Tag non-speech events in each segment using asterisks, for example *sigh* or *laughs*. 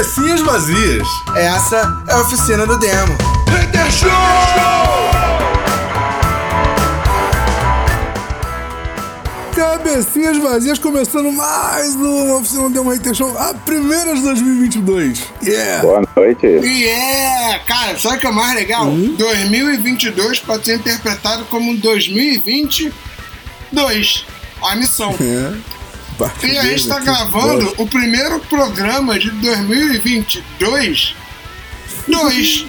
Cabecinhas vazias. Essa é a oficina do demo. Hater Show! Cabecinhas vazias começando mais uma oficina do Demo Hater Show, a primeira de 2022. Yeah! Boa noite. E é, cara, sabe o que é mais legal? 2022 pode ser interpretado como 2022. A missão. É. Parte E a gente tá gravando o primeiro programa de 2022. Dois.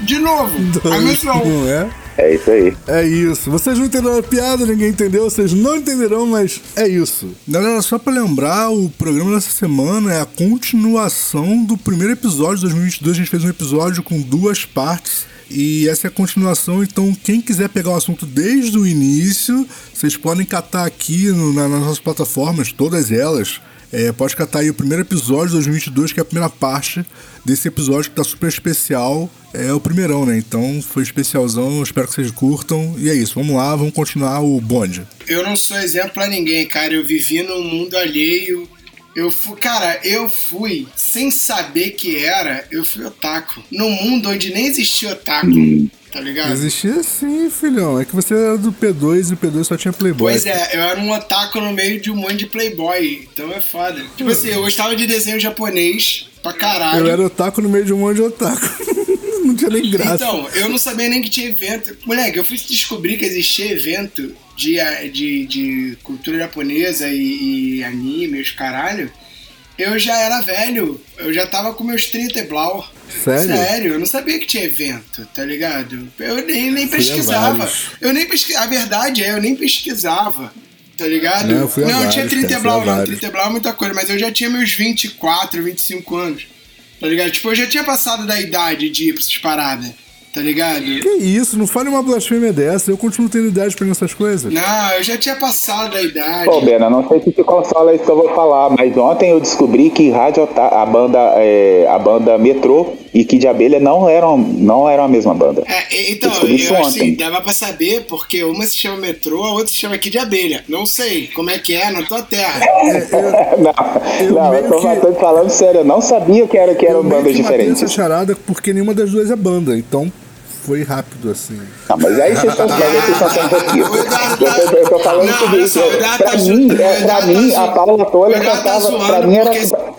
De novo. A missão. Não é? É isso aí. É isso. Vocês não entenderam a piada, ninguém entendeu, vocês não entenderão, mas é isso. Galera, só pra lembrar, o programa dessa semana é a continuação do primeiro episódio de 2022. A gente fez um episódio com duas partes. E essa é a continuação, então quem quiser pegar o assunto desde o início, vocês podem catar aqui no- na- nas nossas plataformas, todas elas. É, pode catar aí o primeiro episódio de 2022, que é a primeira parte desse episódio que tá super especial. É o primeirão, né? Então foi especialzão, espero que vocês curtam. E é isso, vamos lá, vamos continuar o bonde. Eu não sou exemplo pra ninguém, cara. Eu vivi num mundo alheio. Eu fui, cara, eu fui sem saber que era, eu fui otaku. Num mundo onde nem existia otaku, tá ligado? Existia sim, filhão. É que você era do P2 e o P2 só tinha Playboy. Pois é, eu era um otaku no meio de um monte de playboy, então é foda. Tipo assim, eu gostava de desenho japonês pra caralho. Eu era otaku no meio de um monte de otaku. *laughs* não tinha nem graça. Então, eu não sabia nem que tinha evento. Moleque, eu fui descobrir que existia evento de, de, de cultura japonesa e, e anime, os caralho. Eu já era velho. Eu já tava com meus 30 e blau. Sério? Sério, eu não sabia que tinha evento, tá ligado? Eu nem, nem pesquisava. vários. Eu nem pesquisava. A verdade é, eu nem pesquisava. Tá ligado? Não, eu fui não, eu tinha vários, 30 cara, e blau, não. vários. 30 e blau é muita coisa, mas eu já tinha meus 24, 25 anos. Tá ligado? Tipo, eu já tinha passado da idade de ir pra essas paradas. Tá ligado? Que isso, não fale uma blasfêmia dessa. Eu continuo tendo idade pra essas coisas. Não, eu já tinha passado da idade. Pô, Bena, não sei se te consola isso que eu vou falar, mas ontem eu descobri que Rádio Ota- a banda, é, a banda Metrô e Kid Abelha não eram, não eram a mesma banda. É, então, Eu eu assim, dava pra saber, porque uma se chama metrô, a outra se chama aqui de abelha. Não sei como é que é na tua terra. *laughs* não, eu não, meio eu tô que- falando sério, eu não sabia que, era, que eram eu bandas que matei essa diferentes. charada porque nenhuma das duas é banda, então foi rápido assim. Não, mas aí vocês estão mas aí vocês estão sendo pouquinho. *laughs* O Eduardo Eu tô, eu tô falando Não, isso. o Eduardo Pra tá mim, é, pra Eduardo mim tá a Paula Toller Eduardo tá cantava. pra mim era. porque-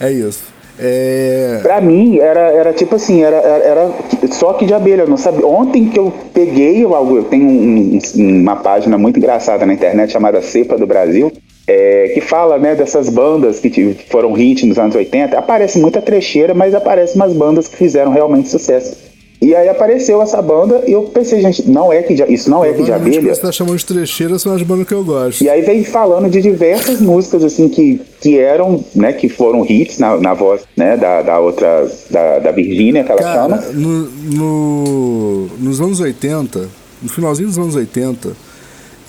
É isso. É. Pra mim, era, era tipo assim, era, era, era só que de abelha, eu não sabia. Ontem que eu peguei, eu, eu tenho um- um- uma página muito engraçada na internet chamada Cepa do Brasil, é, que fala né, dessas bandas que foram hit nos anos 80. Aparece muita trecheira, mas aparecem umas bandas que fizeram realmente sucesso. E aí apareceu essa banda e eu pensei, gente, não é que de, isso não é que de abelha. você tá chamando de trecheira são as bandas que eu gosto. E aí vem falando de diversas músicas assim que, que eram, né, que foram hits na, na voz, né, da, da outra, da, da Virgínia, que ela chama. Cara, no, no- nos anos 80, no finalzinho dos anos 80,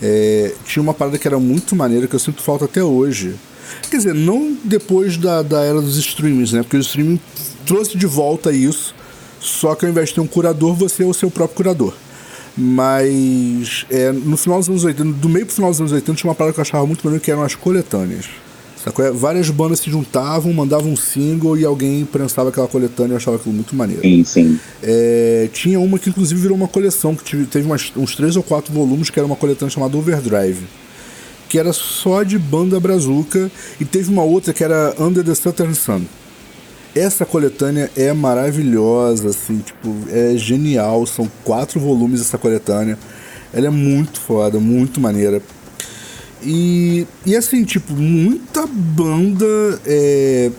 é, tinha uma parada que era muito maneira, que eu sinto falta até hoje. Quer dizer, não depois da, da era dos streamings, né? Porque o streaming trouxe de volta isso, só que ao invés de ter um curador, você é o seu próprio curador. Mas é, no final dos anos 80, do meio pro final dos anos 80, tinha uma parada que eu achava muito maneiro que eram as coletâneas. Sacou? É, Várias bandas se juntavam, mandavam um single e alguém prensava aquela coletânea e achava aquilo muito maneiro. Sim, sim. É, tinha uma que inclusive virou uma coleção, que tive- teve umas- uns três ou quatro volumes, que era uma coletânea chamada Overdrive. Que era só de banda brazuca, e teve uma outra que era Under the Southern Sun. Essa coletânea é maravilhosa, assim, tipo, é genial. São quatro volumes essa coletânea. Ela é muito foda, muito maneira. E, e assim, tipo, muita banda é,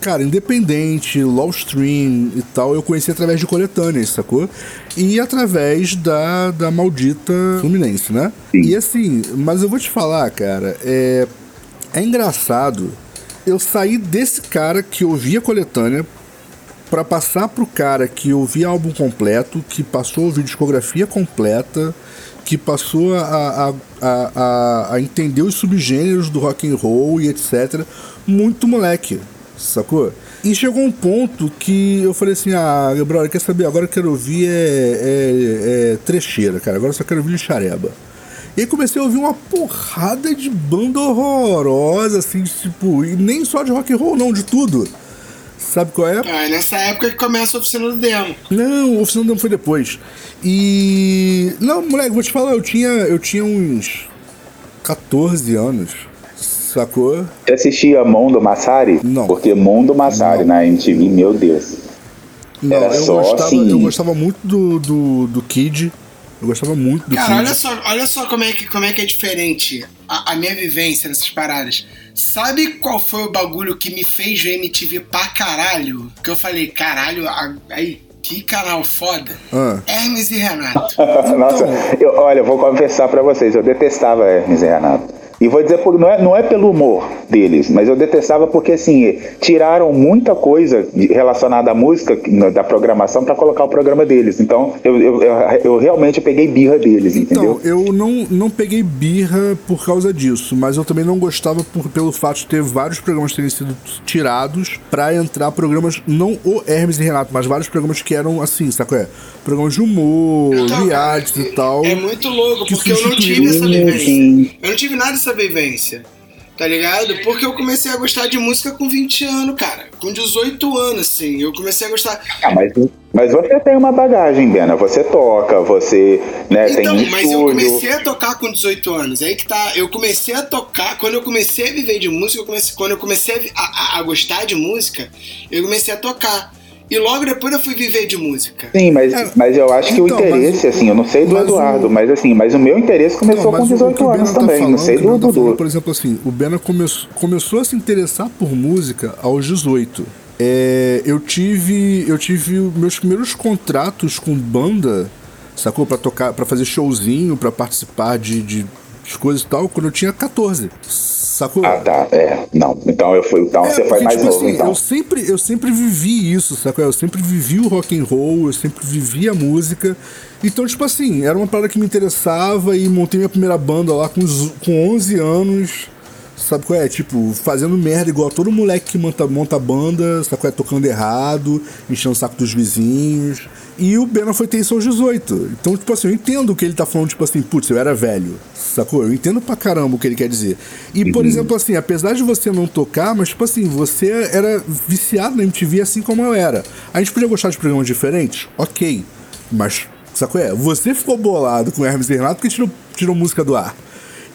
cara, independente, low stream e tal, eu conheci através de coletâneas, sacou? E através da, da maldita Fluminense, né? Sim. E assim, mas eu vou te falar, cara, é, é engraçado eu sair desse cara que ouvia coletânea pra passar pro cara que ouvia álbum completo, que passou a ouvir discografia completa, que passou a, a, a, a, entender os subgêneros do rock and roll e etc. Muito moleque, sacou? E chegou um ponto que eu falei assim, ah, brother, quer saber? Agora eu quero ouvir é, é, é trecheira, cara. Agora eu só quero ouvir xareba. E aí comecei a ouvir uma porrada de banda horrorosa, assim, tipo, e nem só de rock and roll, não, de tudo. Sabe qual é? Ah, é nessa época que começa a oficina do demo. Não, a oficina do demo foi depois. E. Não, moleque, vou te falar, eu tinha, eu tinha uns 14 anos. Sacou? Você assistia Mondo Massari? Não. Porque Mondo Massari Não. na MTV, meu Deus. Não, Era eu, só gostava, assim. eu gostava muito do, do, do Kid. Eu gostava muito do Cara, olha só, olha só como é que, como é, que é diferente a, a minha vivência nessas paradas. Sabe qual foi o bagulho que me fez ver MTV pra caralho? Que eu falei, caralho, a- aí, que canal foda. Ah. Hermes e Renato. *laughs* Nossa, eu, olha, eu vou confessar pra vocês, eu detestava Hermes e Renato. E vou dizer, por, não, é, não é pelo humor deles, mas eu detestava porque, assim, tiraram muita coisa relacionada à música, da programação, pra colocar o programa deles. Então, eu, eu, eu, realmente peguei birra deles, Então, entendeu? eu não, não peguei birra por causa disso, mas eu também não gostava por, pelo fato de ter vários programas terem sido tirados pra entrar programas, não o Hermes e Renato, mas vários programas que eram assim, sabe qual é? Programas de humor, Então, realities e tal. É muito louco, que porque eu não tive essa vivência. Eu não tive nada dessa vivência. Tá ligado? Porque eu comecei a gostar de música com 20 anos, cara. Com 18 anos, assim. Eu comecei a gostar. Ah, mas, mas você tem uma bagagem, Bena. Você toca, você né, tem Então, um mas eu estúdio. comecei a tocar com 18 anos. Aí que tá. Eu comecei a tocar. Quando eu comecei a viver de música, eu comecei, quando eu comecei a, a- a gostar de música, eu comecei a tocar. E logo depois eu fui viver de música. Sim, mas, É, mas eu acho que o então, interesse, o- assim, eu não sei do mas Eduardo, o- mas assim, mas o meu interesse começou Então, mas com o- o 18 que o Bena anos tá também, falando, não sei o do Bena tá falando, Dudu. Por exemplo, assim, o Bena come, começou a se interessar por música aos 18. É, eu tive. Eu tive meus primeiros contratos com banda, sacou? Pra tocar, para fazer showzinho, pra participar de, de, de coisas e tal, quando eu tinha 14. Sacou? Ah, tá, é, não, então eu fui, então É, você foi porque, mais tipo novo, assim, então. eu sempre, eu sempre vivi isso, sacou? Eu sempre vivi o rock and roll, eu sempre vivi a música. Então, tipo assim, era uma parada que me interessava e montei minha primeira banda lá com, os- com 11 anos. Sabe qual é? Tipo, fazendo merda igual todo moleque que monta, monta banda, sabe qual é? Tocando errado, enchendo o saco dos vizinhos. E o Bena foi ter isso aos 18. Então, tipo assim, eu entendo o que ele tá falando, tipo assim, putz, eu era velho, sacou? Eu entendo pra caramba o que ele quer dizer. E, por exemplo, assim, apesar de você não tocar, mas, tipo assim, você era viciado na MTV assim como eu era. A gente podia gostar de programas diferentes? Ok. Mas, sacou? É, você ficou bolado com Hermes e Renato porque tirou, tirou música do ar.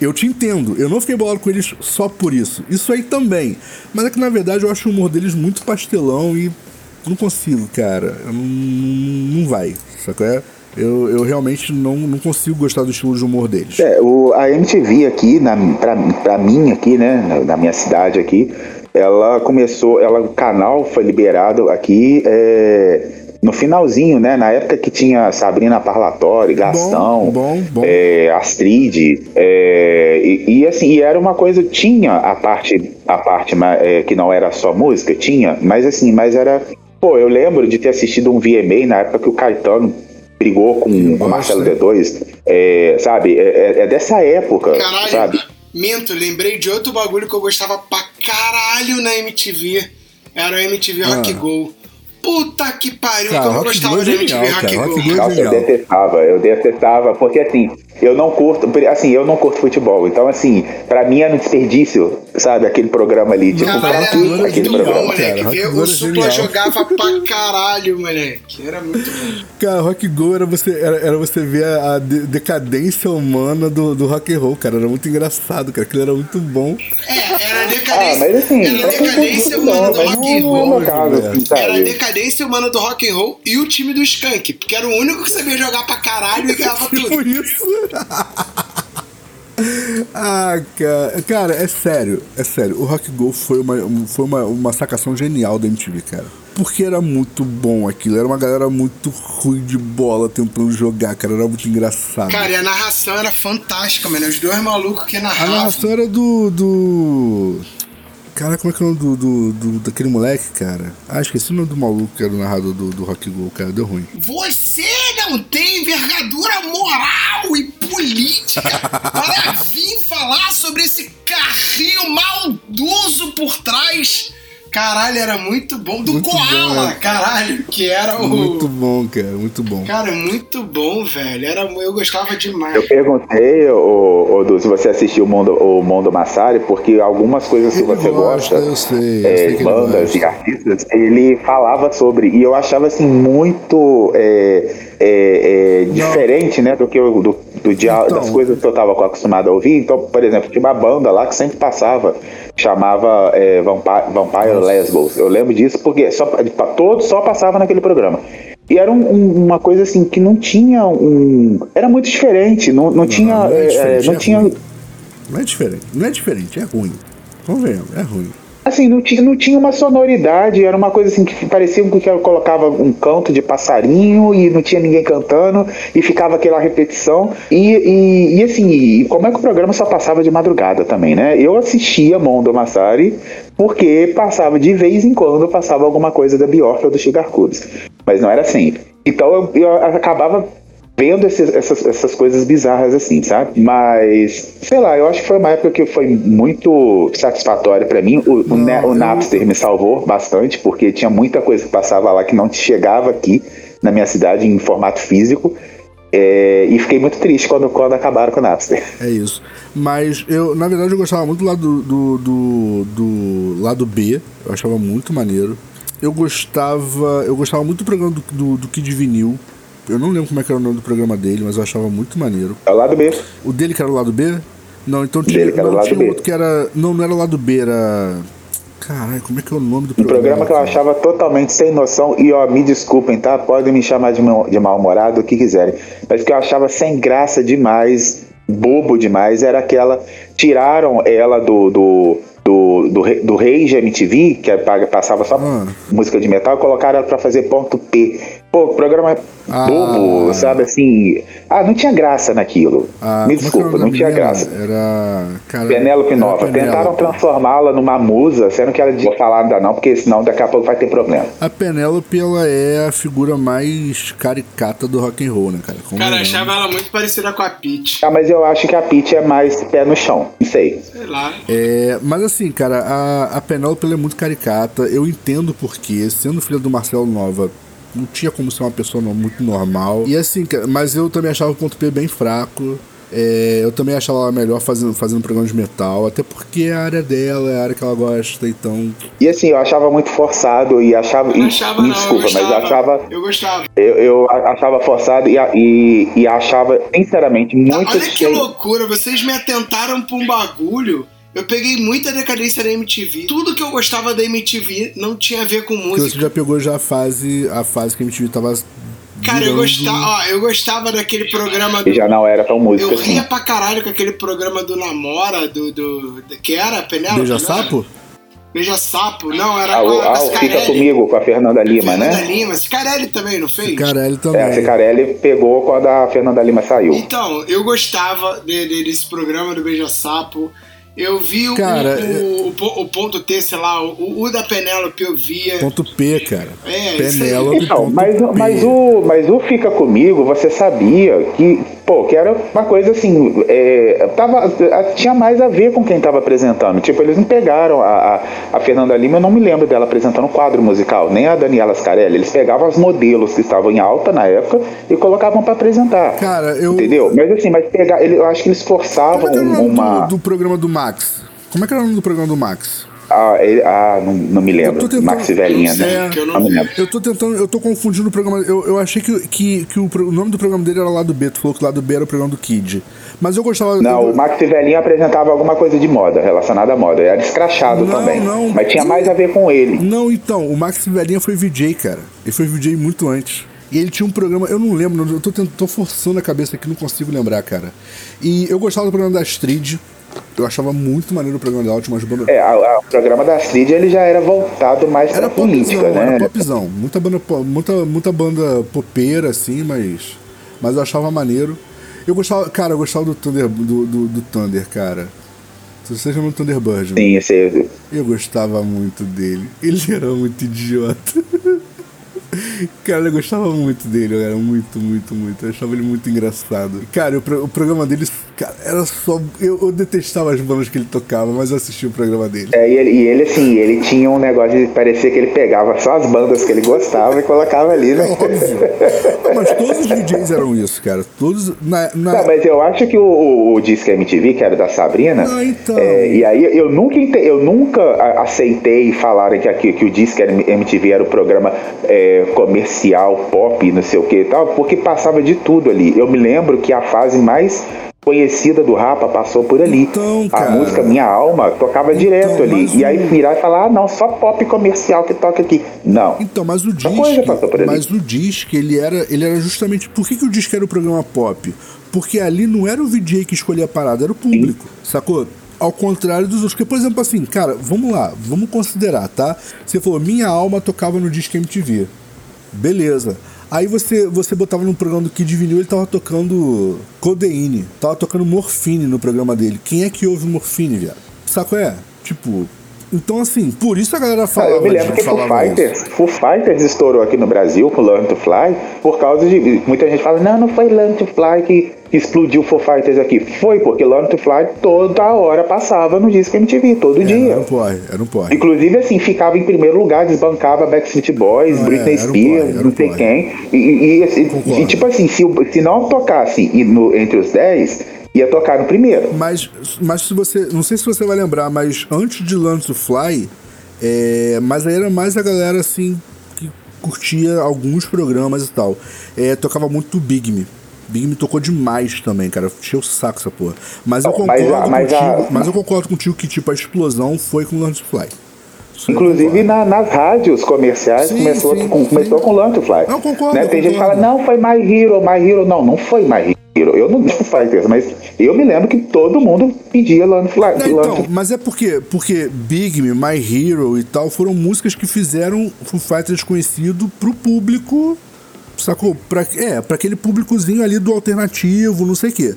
Eu te entendo, eu não fiquei bolado com eles só por isso. Isso aí também. Mas é que na verdade eu acho o humor deles muito pastelão e não consigo, cara. Não, não vai, sacou? É? Eu, eu realmente não, não consigo gostar do estilo de humor deles. É, o, a MTV aqui, na, pra, pra mim aqui, né, na, na minha cidade aqui, ela começou, ela, o canal foi liberado aqui é, no finalzinho, né, na época que tinha Sabrina Parlatório, Gastão, bom, bom. é, Astrid, é, e, e, assim, e era uma coisa, tinha a parte, a parte é, que não era só música, tinha, mas assim, mas era, pô, eu lembro de ter assistido um VMA na época que o Caetano brigou com o. Marcelo D2, é, sabe, é, é- é dessa época, Caralho, sabe? minto, lembrei de outro bagulho que eu gostava pra caralho na MTV. Era o MTV Rock Ah. Go. Puta que pariu, Cara, como eu Rock gostava Go é de MTV Rock Go. Rock Go é Nossa, eu detestava, eu detestava, porque assim, eu não curto, assim, eu não curto futebol, então assim, pra mim era um desperdício, sabe, aquele programa ali, tipo, Cara, pra muito aquele genial, bom, programa? cara. moleque. Rock Ver Go o Supla jogava pra caralho, moleque. Era muito bom. Cara, Rock Go era você, era, era você ver a, a de- decadência humana do, do rock and roll, cara. Era muito engraçado, cara. Aquilo era muito bom. É, era a Ah, decadência. mas assim, era decadência humana do rock and é roll. assim, Era decadência humana do rock and roll e o time do Skank, porque era o único que sabia jogar pra caralho e *laughs* ganhava Tipo tudo. isso. *laughs* ah, cara, cara, é sério, é sério. O Rock Go foi uma, foi uma, uma sacação genial da MTV, cara. Porque era muito bom aquilo. Era uma galera muito ruim de bola tentando jogar, cara. Era muito engraçado. Cara, e a narração era fantástica, mano. Os dois malucos que a narravam. narração era do. do... Cara, como é que é o nome do, do, do- daquele moleque, cara? Ah, esqueci o nome do maluco que era o narrador do, do Rock Go, cara. Deu ruim. Você não tem envergadura moral e política para vir falar sobre esse carrinho maldoso por trás. Caralho, era muito bom. Do Muito Koala, bom, é. caralho, que era o. Muito bom, cara, muito bom. Cara, muito bom, velho. Era, eu gostava demais. Eu perguntei, ô, ô, Du, se você assistiu o Mondo, o Mondo Massari, porque algumas coisas que você gosta, gosta, eu sei, eu é, sei que ele bandas gosta. e artistas, ele falava sobre, e eu achava assim muito é, é, é, diferente, né, do que eu, do, do dia, Então. das coisas que eu estava acostumado a ouvir. Então, por exemplo, tinha uma banda lá que sempre passava, chamava é, Vampire, Vampire Lesbos. Eu lembro disso porque só, todos só passava naquele programa. E era um- um- uma coisa assim que não tinha um. Era muito diferente, não, não, tinha. não é é, diferente, não é tinha ruim. Não é diferente, não é diferente, é ruim. Convenhamos, é ruim. Assim, não tinha, não tinha uma sonoridade, era uma coisa assim que parecia que eu colocava um canto de passarinho e não tinha ninguém cantando e ficava aquela repetição. E, e, e assim, e como é que o programa só passava de madrugada também, né? Eu assistia Mondo Massari porque passava de vez em quando passava alguma coisa da Bjork ou do Chigar Cubes, mas não era sempre. Então eu, eu acabava vendo esses- essas, essas coisas bizarras assim, sabe? Mas, sei lá, eu acho que foi uma época que foi muito satisfatória pra mim. O, o, Ne- o Napster me salvou bastante, porque tinha muita coisa que passava lá que não chegava aqui na minha cidade em formato físico. É, e fiquei muito triste quando, quando acabaram com o Napster. É isso. Mas eu, na verdade, eu gostava muito do lado do, do, do lado B. Eu achava muito maneiro. Eu gostava. Eu gostava muito do programa do, do, do Kid Vinil. Eu não lembro como é que era o nome do programa dele, mas eu achava muito maneiro. É o lado B. O dele que era o lado B? Não, então tinha, Dele o não, tinha B. outro que era. Não, não era o lado B, era. Caralho, como é que é o nome do Um programa? programa que eu achava totalmente sem noção. E ó, me desculpem, tá? Podem me chamar de, de mal-humorado, o que quiserem. Mas que eu achava sem graça demais, bobo demais, era aquela. Tiraram ela do. do do, do, do Rage MTV, que é pa- passava só Ah. música de metal, e colocaram ela pra fazer ponto P. Pô, programa Ah. bobo, sabe assim? Ah, não tinha graça naquilo. Ah, me é desculpa, não tinha menina? graça. Era. Cara, Penélope era Nova. Penélope. Tentaram transformá-la numa musa, sendo que ela não vou falar ainda não, porque senão daqui a pouco vai ter problema. A Penélope, ela é a figura mais caricata do rock and roll, né, cara? Como Cara, eu é? achava ela muito parecida com a Peach. Ah, mas eu acho que a Peach é mais pé no chão. Não sei. Sei lá. É, mas assim, cara, a, a Penélope ela é muito caricata. Eu entendo porque, sendo filha do Marcelo Nova, não tinha como ser uma pessoa muito normal. E assim, mas eu também achava o ponto P bem fraco. É, eu também achava ela melhor fazendo, fazendo programa de metal, até porque é a área dela, é a área que ela gosta, então. E assim, eu achava muito forçado e achava. E- achava, me não. desculpa, eu mas gostava. eu achava. Eu gostava. Eu, eu achava forçado e, e, e achava, sinceramente, muito Olha que loucura, vocês me atentaram pra um bagulho. Eu peguei muita decadência da MTV. Tudo que eu gostava da MTV não tinha a ver com Porque você música. já pegou já a fase, a fase que a MTV tava. Cara, eu gostava, ó, eu gostava daquele programa do. Já não era tão música Eu ria assim. pra caralho com aquele programa do Namora, do. do, do- que era? Penélope? Beija sapo? Beija Sapo. Não, era Ah, com o, a ah, Fica. Comigo com a Fernanda Lima, Fernanda né? Lima. Scarelli também, não fez? Caralho também. É, a Cicarelli pegou quando a Fernanda Lima saiu. Então, eu gostava de- de- desse programa do Beija Sapo. Eu vi o, Cara, o, o, po- o ponto T, sei lá, o, o da Penélope eu via. Ponto P, cara. É. Penélope. Então, ponto mas, P. mas, o, mas o Fica Comigo, você sabia que, pô, que era uma coisa assim, é, tava, tinha mais a ver com quem tava apresentando. Tipo, eles não pegaram a, a, a Fernanda Lima, eu não me lembro dela apresentando quadro musical, nem a Daniela Scarelli. Eles pegavam os modelos que estavam em alta na época e colocavam pra apresentar. Cara, eu. Entendeu? Mas assim, mas pegar, ele, eu acho que eles Como forçavam é que era o nome uma. do, do programa do Max? Como é que era o nome do programa do Max? Ah, ele- ah, não, não me lembro. tentando- Maxi Velhinha, né? que eu não não me lembro. Eu tô tentando, eu tô confundindo o programa. Eu, eu achei que, que, que o, o nome do programa dele era Lado B. Tu falou que o Lado B era o programa do Kid. Mas eu gostava. Não, eu, o Maxi Velhinho apresentava alguma coisa de moda, relacionada à moda. Era escrachado Não, também. não. Mas tinha mais a ver com ele. Não, então, o Max Velhinha foi VJ, cara. Ele foi VJ muito antes. E ele tinha um programa, eu não lembro, eu tô, tent- tô forçando a cabeça aqui, não consigo lembrar, cara. E eu gostava do programa da Astrid. Eu achava muito maneiro o programa tinha umas bandas. É, a- a- o programa da Astrid ele já era voltado mais Era pra política, popzão, né? era popzão. Muita banda, muita, muita banda popeira, assim, mas. Mas eu achava maneiro. Eu gostava, cara, eu gostava do Thunder, do, do, do Thunder, cara. Você chama de Thunderbird, né? Sim, esse, Eu gostava muito dele. Ele era muito idiota. *laughs* Cara, eu gostava muito dele, era muito, muito, muito. Eu achava ele muito engraçado. Cara, o, o programa dele Cara, era só. Eu, eu, detestava as bandas que ele tocava, mas eu assistia o programa dele. É, e ele, e ele, assim, ele tinha um negócio de parecer que ele pegava só as bandas que ele gostava e colocava ali, né? Não, *laughs* mas todos os DJs eram isso, cara. Todos. Na, na... Não, mas eu acho que o, o, o Disque MTV, que era da Sabrina. Ah, então. É, e aí eu nunca, eu nunca aceitei falarem que, que, que o Disque MTV era o programa é, comercial, pop, não sei o que e tal, porque passava de tudo ali. Eu me lembro que a fase mais conhecida do Rapa passou por ali. Então, a música Minha Alma tocava então, direto ali. E aí virar e falar, ah, não, só pop comercial que toca aqui. Não. Então, mas o disco. Mas o disco, ele era, ele era justamente. Por que, que o disco era o programa pop? Porque ali não era o VJ que escolhia a parada, era o público. Sim. Sacou? Ao contrário dos outros. Porque, por exemplo, assim, cara, vamos lá, vamos considerar, tá? Você falou, Minha Alma tocava no disco MTV. Beleza. Aí você, você botava no programa do Kid Vinil, ele tava tocando Codeine, tava tocando Morfine no programa dele. Quem é que ouve Morfine, viado? Saco é? Tipo, então, assim, por isso a galera fala. Eu me lembro que Foo Fighters, Foo Fighters estourou aqui no Brasil com Learn to Fly por causa de. Muita gente fala, não, não foi Learn to Fly que explodiu Foo Fighters aqui. Foi porque Learn to Fly toda hora passava no disco MTV, todo é, dia. Era um porre, era um porre. Inclusive, assim, ficava em primeiro lugar, desbancava Backstreet Boys, não, Britney é, Spears, um não sei quem. E, e, e, e, tipo assim, se, se não tocasse no, entre os 10 ia tocar no primeiro. Mas, mas se você. Não sei se você vai lembrar, mas antes de Learn to Fly, é, mas aí era mais a galera assim que curtia alguns programas e tal. É, tocava muito Big Me. Big Me tocou demais também, cara. Encheu o saco essa porra. Mas eu concordo mas, mas, contigo, a... mas eu concordo contigo que tipo, a explosão foi com Learn to Fly. Inclusive na, nas rádios comerciais sim, começou, sim, com, sim. começou com Learn to Fly. Eu concordo. Né? Tem concordo. gente que fala, não, foi My Hero, My Hero. Não, não foi My Hero. Eu não *laughs* digo Fighters, mas eu me lembro que todo mundo pedia Land Fly. Não, então, mas é porque, porque Big Me, My Hero e tal foram músicas que fizeram Foo Fighters conhecido pro público, sacou? Pra, é, pra aquele públicozinho ali do alternativo, não sei o quê.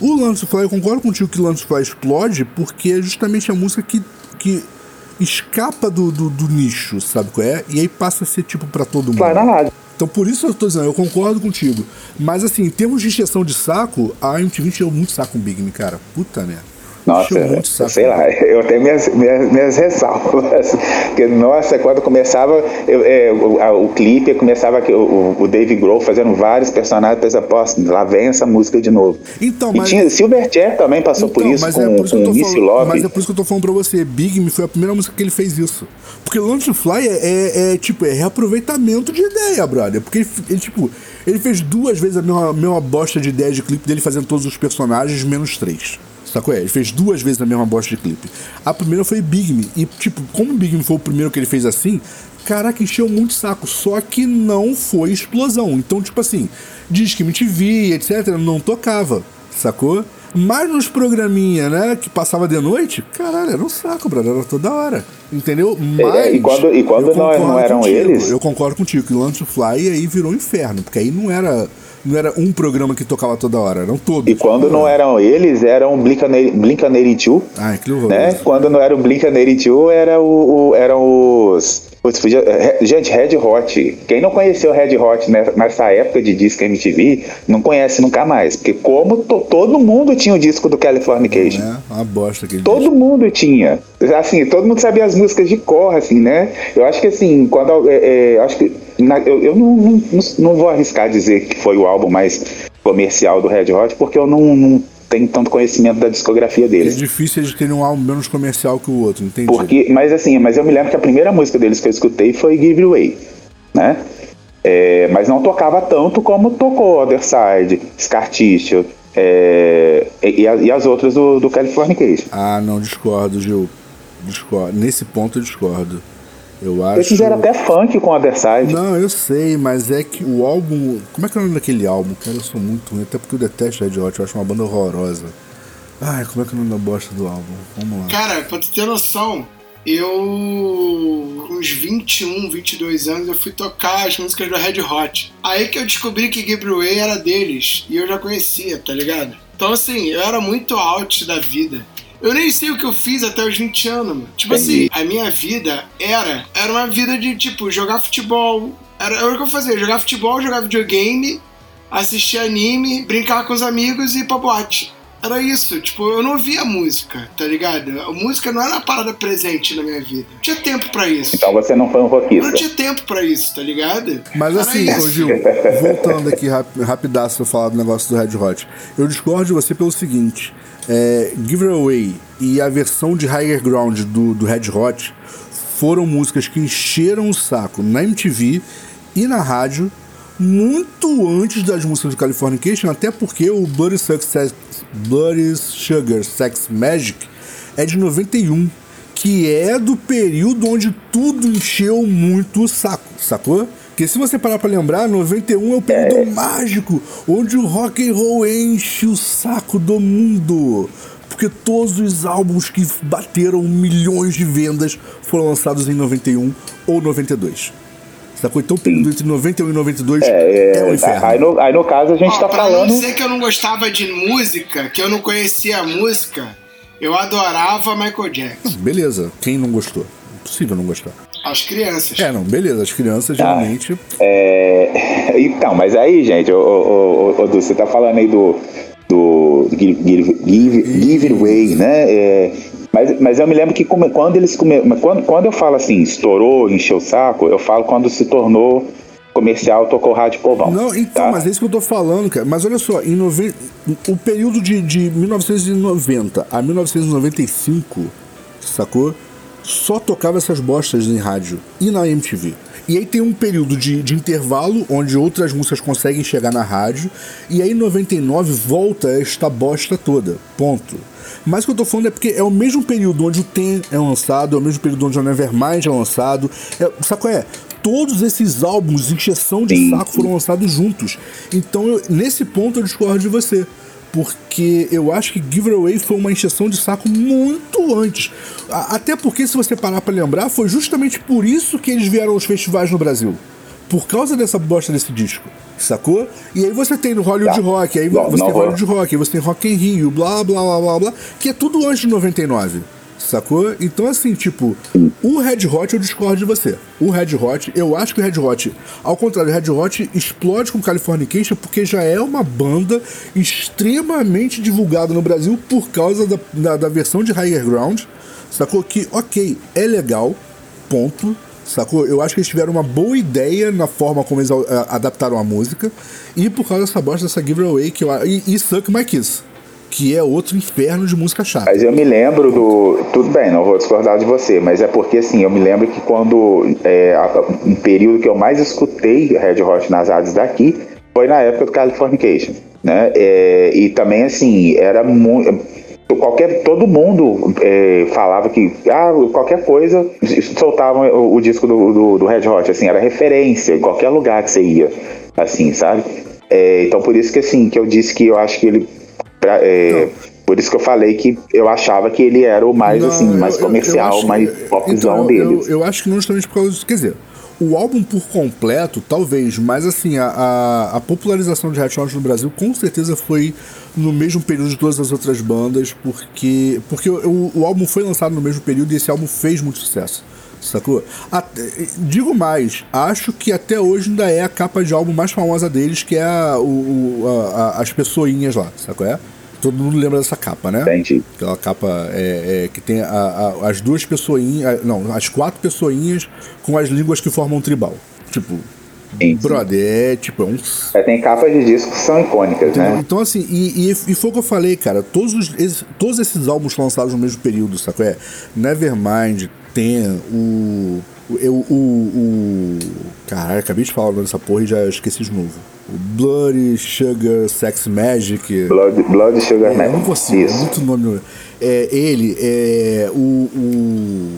O Lance Fly, eu concordo contigo que o Lance Fly explode porque é justamente a música que, que escapa do, do, do nicho, sabe qual é? E aí passa a ser tipo para todo mundo. Vai na rádio. Então por isso eu tô dizendo, eu concordo contigo. Mas assim, em termos de injeção de saco, a MTV encheu muito saco com Big Me, cara. Puta merda. Nossa, muito sei lá, *laughs* eu tenho minhas, minhas, minhas ressalvas. *laughs* Porque, nossa, quando começava eu, é, o, a, o, clipe, começava o, o Dave Grohl fazendo vários personagens, depois aposto, lá vem essa música de novo. Então, e mas... tinha, Silverchair também passou então, por isso com, é por isso com Missy Love. Mas é por isso que eu tô falando pra você, Big Me foi a primeira música que ele fez isso. Porque Launch Fly é, é, é, tipo, é reaproveitamento de ideia, brother. Porque ele, ele, tipo, ele fez duas vezes a mesma, mesma bosta de ideia de clipe dele fazendo todos os personagens, menos três. Sacou? É, ele fez duas vezes a mesma bosta de clipe. A primeira foi Big Me. E, tipo, como Big Me foi o primeiro que ele fez assim, caraca, encheu muito saco. Só que não foi explosão. Então, tipo assim, diz que me TV, etc., não tocava. Sacou? Mas nos programinha, né, que passava de noite, caralho, era um saco, brother, era toda hora. Entendeu? Mas. É, e quando, e quando não, não, eram contigo, eles. Eu concordo contigo, que o Lunch Fly aí virou um inferno, porque aí não era não era um programa que tocava toda hora, eram todos. E quando não eram eles, eram Blink-182. Ah, que né? Quando não era o Blink-182, era o, o, eram os Gente, Red Hot. Quem não conheceu Red Hot nessa época de disco MTV, não conhece nunca mais. Porque como to, todo mundo tinha o disco do Californication. É, uma bosta aquele Todo disco. mundo tinha. Assim, todo mundo sabia as músicas de cor, assim, né? Eu acho que assim, quando. É, é, acho que. Na, eu eu não, não, não, vou arriscar dizer que foi o álbum mais comercial do Red Hot, porque eu não, não tem tanto conhecimento da discografia deles. É difícil eles terem um álbum menos comercial que o outro, entende? Porque, mas assim, mas eu me lembro que a primeira música deles que eu escutei foi Give It Away, né? É, mas não tocava tanto como tocou Other Side, Scar Tissue, é, e, e, as outras do, do Californication. Ah, não, discordo, Gil. Discordo. Nesse ponto eu discordo. Eu acho. Eles fizeram até funk com a Underside. Não, eu sei, mas é que o álbum. Como é que é o nome daquele álbum? Cara, eu sou muito ruim, até porque eu detesto Red Hot, eu acho uma banda horrorosa. Ai, como é que é o nome da bosta do álbum? Vamos lá. Cara, pra tu ter noção, eu, com uns 21, 22 anos, eu fui tocar as músicas do Red Hot. Aí que eu descobri que Gabriel Way era deles, e eu já conhecia, tá ligado? Então, assim, eu era muito out da vida. Eu nem sei o que eu fiz até os 20 anos, mano. Tipo Entendi. assim, a minha vida era. Era uma vida de, tipo, jogar futebol. Era, era o que eu fazia, jogar futebol, jogar videogame, assistir anime, brincar com os amigos e ir pra boate. Era isso, tipo, eu não ouvia música, tá ligado? A música não era uma parada presente na minha vida. Não tinha tempo pra isso. Então você não foi um rockista. Não tinha tempo pra isso, tá ligado? Mas Era assim, isso. ô Gil, voltando aqui rap, rapidaço pra falar do negócio do Red Hot, eu discordo de você pelo seguinte: é, Give It Away e a versão de Higher Ground do, do Red Hot foram músicas que encheram o saco na MTV e na rádio muito antes das músicas do Californication, até porque o Bloody, Success, Bloody Sugar Sex Magic é de 91, que é do período onde tudo encheu muito o saco, sacou? Porque se você parar pra lembrar, 91 é o período mágico onde o rock and roll enche o saco do mundo. Porque todos os álbuns que bateram milhões de vendas foram lançados em 91 ou 92. Sacou? Então o período entre 91 e 92 É, é, o é, inferno. aí, no, aí no caso a gente Ó, tá pra falando. não dizer que eu não gostava de música, que eu não conhecia a música, eu adorava Michael Jackson. Beleza, quem não gostou? Impossível não gostar. As crianças. É, não, beleza, as crianças Tá. geralmente. É, *laughs* então, mas aí, gente, ô, ô, ô, Du, você tá falando aí do. do Give, give, give, give It Away, né? É, mas, mas eu me lembro que come- quando eles come, quando, quando eu falo assim, estourou, encheu o saco, eu falo quando se tornou comercial, tocou rádio povão. Não, então, tá? mas é isso que eu tô falando, cara. Mas olha só, em noven... o período de, de 1990 a 1995, sacou? Só tocava essas bostas em rádio e na MTV. E aí tem um período de, de intervalo onde outras músicas conseguem chegar na rádio. E aí em 99 volta esta bosta toda. Ponto. Mas o que eu tô falando é porque é o mesmo período onde o Ten é lançado, é o mesmo período onde o Nevermind é lançado. É, sabe qual é? Todos esses álbuns, encheção de saco, foram lançados juntos. Então, eu- nesse ponto, eu discordo de você. Porque eu acho que Give It Away foi uma encheção de saco muito antes. A- Até porque, se você parar pra lembrar, foi justamente por isso que eles vieram aos festivais no Brasil. Por causa dessa bosta desse disco. Sacou? E aí você tem no Hollywood Tá. Rock, aí Não, você não tem Hollywood Rock, aí você tem Rock in Rio, blá blá blá blá blá, que é tudo antes de 99. Sacou? Então, assim, tipo, o Red Hot eu discordo de você. O Red Hot, eu acho que o Red Hot, ao contrário, o Red Hot explode com Californication porque já é uma banda extremamente divulgada no Brasil por causa da, da, da versão de Higher Ground. Sacou? Que, ok, é legal, ponto. Sacou? Eu acho que eles tiveram uma boa ideia na forma como eles ah, adaptaram a música. E por causa dessa bosta dessa Give It Away que eu, e, e Suck My Kiss, que é outro inferno de música chata. Mas eu me lembro do. Tudo bem, não vou discordar de você, mas é porque assim, eu me lembro que quando. É, um período que eu mais escutei Red Hot nas rádios daqui foi na época do Californication. Né? É, e também, assim, era muito. Qualquer, todo mundo é, falava que ah, qualquer coisa soltavam o, o disco do, do, do Red Hot, assim, era referência em qualquer lugar que você ia, assim, sabe? É, então por isso que assim, que eu disse que eu acho que ele pra- é, por isso que eu falei que eu achava que ele era o mais Não, assim, eu- mais eu- eu comercial, acho- mais popzão então, eu- deles. Eu, eu acho que não justamente por causa disso. Quer dizer, o álbum por completo, talvez, mas assim, a, a, a popularização de Hot no Brasil com certeza foi no mesmo período de todas as outras bandas, porque, porque o, o álbum foi lançado no mesmo período e esse álbum fez muito sucesso. Sacou? Até- digo mais, acho que até hoje ainda é a capa de álbum mais famosa deles, que é a, o- a- a- as pessoinhas lá, sacou? É? Todo mundo lembra dessa capa, né? Entendi. Aquela capa é, é, que tem a- a- as duas pessoinhas. Não, as quatro pessoinhas com as línguas que formam um tribal. Tipo, Sim. brother, é tipo, é um. É, tem capas de discos que são icônicas, né? Então, assim, e, e, e foi o que eu falei, cara. Todos, os- esses, todos esses álbuns lançados no mesmo período, sacou? É Nevermind, Ten, o. O, o, o, Caralho, acabei de falar o nome dessa porra e já esqueci de novo. O Bloody Sugar Sex Magic. Blood, Blood Sugar É, eu não Magic. consigo, é Isso. muito nome. É, ele, é. O. o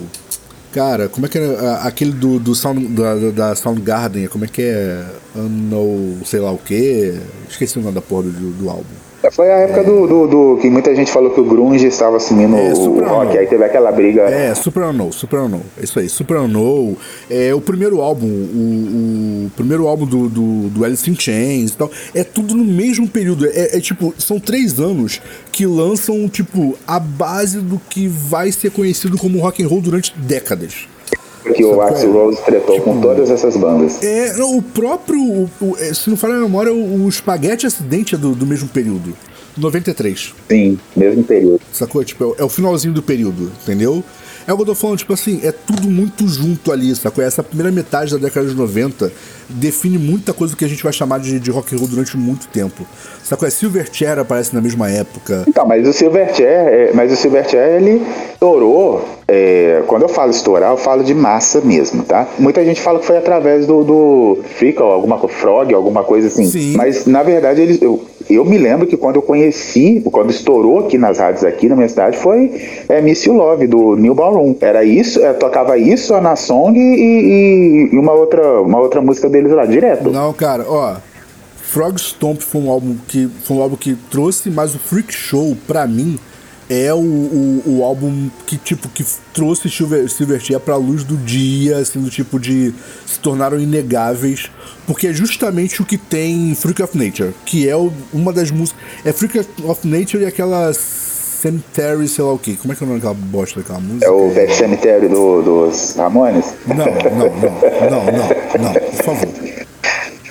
cara, como é que era aquele do, do Sound, da, da- Soundgarden? Como é que é? Ano, sei lá o que. Esqueci o nome da porra do, do álbum. Foi a época do, do, do- que muita gente falou que o Grunge estava assumindo É, o rock, aí teve aquela briga. É, Unknown. É isso aí, Super Unknown. É o primeiro álbum, o, o primeiro álbum do, do, do Alice in Chains e tal. É tudo no mesmo período. É, é tipo, são três anos que lançam, tipo, a base do que vai ser conhecido como rock and roll durante décadas. Que o Axl é? Rose tretou com todas essas bandas. É, o próprio. o- o- é, se não falar a memória, o, o Spaghetti Acidente é do, do mesmo período. 93. Sim, mesmo período. Sacou? Tipo, é o finalzinho do período, entendeu? É o que eu tô falando, tipo assim, é tudo muito junto ali, sacou? Essa primeira metade da década de 90 define muita coisa que a gente vai chamar de, de rock and roll durante muito tempo. Sacou? É Silverchair aparece na mesma época. Então, mas o Silverchair, é, mas o Silverchair, ele estourou, é, quando eu falo estourar, eu falo de massa mesmo, tá? Muita gente fala que foi através do, do Freak, ou alguma Frog, alguma coisa assim. Sim. Mas, na verdade, ele, eu, eu me lembro que quando eu conheci, quando estourou aqui nas rádios aqui na minha cidade, foi é, Miss You Love, do New Ballroom. Era isso, é, tocava isso, a Na Song e, e, uma, outra, uma outra música deles lá, direto. Não, cara, ó. Frog Stomp foi um álbum que foi um álbum que trouxe, mas o Freak Show, pra mim, é o, o, o, álbum que tipo que trouxe Silver, Silverchair pra luz do dia, assim, do tipo de se tornaram inegáveis, porque é justamente o que tem Freak of Nature, que é o, uma das músicas, é Freak of Nature e aquela Cemetery, sei lá o que, como é que é o nome daquela bosta daquela música? É o Pet Cemetery do, dos Ramones? Não, não, não, não, não, não, por favor.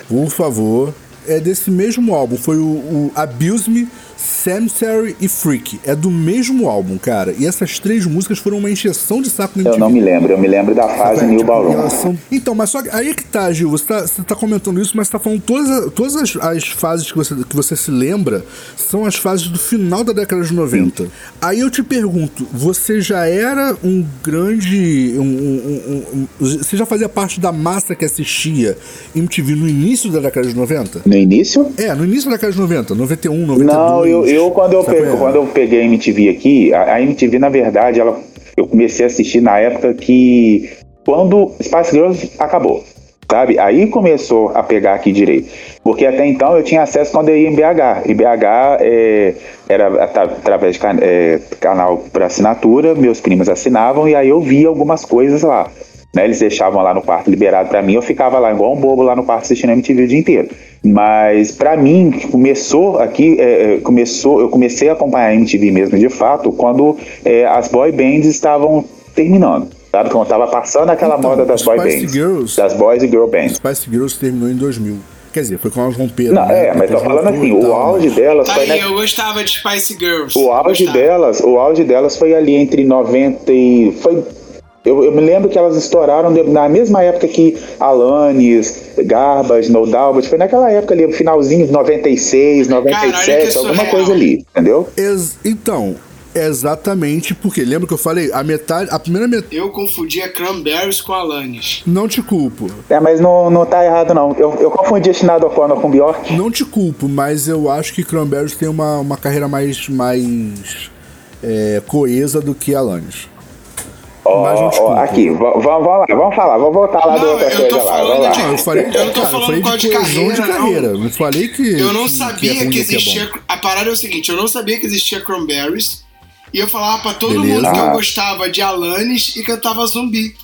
Por favor, é desse mesmo álbum, foi o, o Abuse Me Cemetery e Freak. É do mesmo álbum, cara. E essas três músicas foram uma encheção de saco no MTV. Eu não me lembro, eu me lembro da fase é, New tipo, Ballroom. São... Então, mas só aí é que tá, Gil. Você tá, você tá comentando isso, mas você tá falando todas, todas as, as, fases que você, que você se lembra são as fases do final da década de 90. Sim. Aí eu te pergunto, você já era um grande. Um, um, um, você já fazia parte da massa que assistia MTV no início da década de 90? No início? É, no início da década de 90, 91, 92. Não, eu, eu quando eu, peguei, quando eu peguei a MTV aqui, a, a, MTV, na verdade, ela, eu comecei a assistir na época que. Quando Spice Girls acabou. Sabe? Aí começou a pegar aqui direito. Porque até então eu tinha acesso quando eu ia em BH. E BH é, era através de é, canal para assinatura, meus primos assinavam e aí eu via algumas coisas lá. Né? Eles deixavam lá no quarto liberado para mim, eu ficava lá igual um bobo lá no quarto assistindo MTV o dia inteiro. Mas para mim começou aqui, é, é, começou, eu comecei a acompanhar a MTV mesmo de fato quando é, as boy bands estavam terminando. Sabe? Quando tava passando aquela então, moda das boy bands. Girls, das boys e girl bands. Spice Girls terminou em 2000. Quer dizer, foi quando elas romperam. Não, né? É, mas tô falando assim, o auge delas foi. Aí, né? eu gostava de Spice Girls. O auge delas, o auge delas foi ali entre 90 e. Foi eu, eu, me lembro que elas estouraram na mesma época que Alanis, Garbage, No Doubt, foi naquela época ali, finalzinho, 96, 97, Caralho, alguma coisa ali, entendeu? Ex então, Exatamente, porque lembra que eu falei? A metade. A primeira metade. Eu confundia Cranberries com Alanis. Não te culpo. É, mas não, não tá errado, não. Eu, eu confundi Shinado O'Connor com Bjork. Não te culpo, mas eu acho que Cranberries tem uma, uma carreira mais. mais. É, coesa do que Alanis. Ó, oh, aqui, vamos lá, vamos falar, vamos voltar lá não, do outra coisa lá. Vamos lá. Não, eu falei, eu não tô cara, falando qual de, de carreira, de carreira. Não. não falei que. Eu não sabia que, é que existia. Que é a parada é o seguinte: eu não sabia que existia Cranberries. E eu falava pra todo Beleza. mundo que eu gostava de Alanis e cantava zumbi.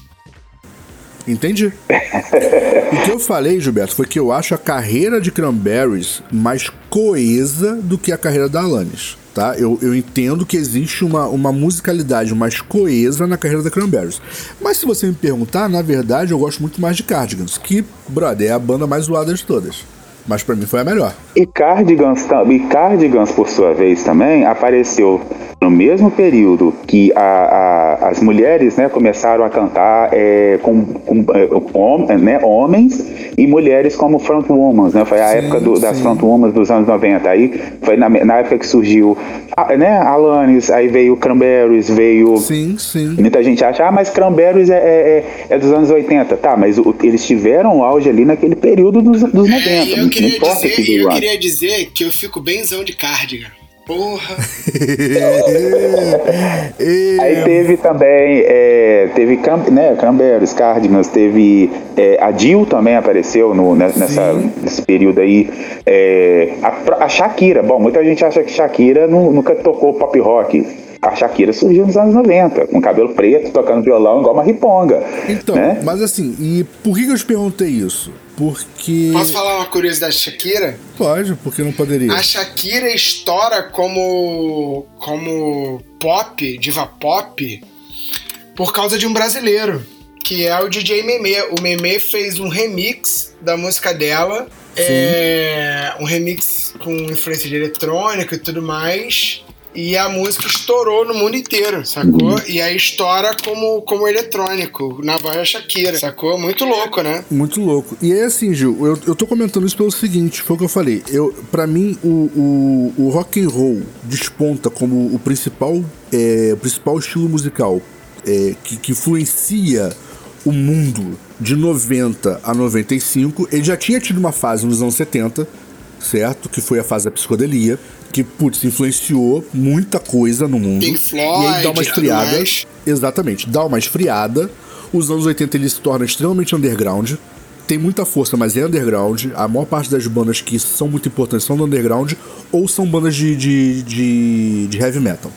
Entendi. o que eu falei, Gilberto, foi que eu acho a carreira de Cranberries mais coesa do que a carreira da Alanis tá? Eu, eu entendo que existe uma, uma musicalidade mais coesa na carreira da Cranberries. Mas se você me perguntar, na verdade eu gosto muito mais de Cardigans, que, brother, é a banda mais zoada de todas. Mas para mim foi a melhor. E Cardigans, e Cardigans, por sua vez, também apareceu no mesmo período que a, a, as mulheres né, começaram a cantar é, com, com é, né, homens e mulheres como frontwoman, né? Foi a sim, época do, das frontwoman dos anos 90. Aí foi na, na época que surgiu a, né, Alanis, aí veio Cranberries, veio. Sim, sim. Muita gente acha, ah, mas Cranberries é, é, é dos anos 80. Tá, mas o, eles tiveram o auge ali naquele período dos, dos 90. Eu, queria dizer, eu queria dizer que eu fico benzão de cardigan. Porra! *laughs* Aí teve também, é, teve né, Cranberries, Cardigans, teve é, a Jill também apareceu no, nessa, nesse período aí. É, a, a, Shakira, bom, muita gente acha que Shakira nunca tocou pop rock. A Shakira surgiu nos anos 90, com cabelo preto, tocando violão igual uma riponga. Então, né? mas assim, e por que eu te perguntei isso? Porque. Posso falar uma curiosidade da Shakira? Pode, porque não poderia. A Shakira estoura como. como pop, diva pop, por causa de um brasileiro, que é o DJ Meme. O Meme fez um remix da música dela É, um remix com influência de eletrônica e tudo mais. E a música estourou no mundo inteiro, sacou? Uhum. E aí estoura como, como eletrônico, na voz da Shakira, sacou? Muito louco, né? Muito louco. E é assim, Gil, eu, eu tô comentando isso pelo seguinte, foi o que eu falei. Eu, pra mim, o, o, o rock and roll desponta como o principal, é, o principal estilo musical é, que, que influencia o mundo de 90 a 95. Ele já tinha tido uma fase nos anos 70, certo? Que foi a fase da psicodelia que, putz, influenciou muita coisa no mundo. Pink Floyd, e aí dá uma esfriada. Exatamente, dá uma esfriada. Os anos 80 ele se torna extremamente underground. Tem muita força, mas é underground. A maior parte das bandas que são muito importantes são do underground ou são bandas de, de, de, de heavy metal.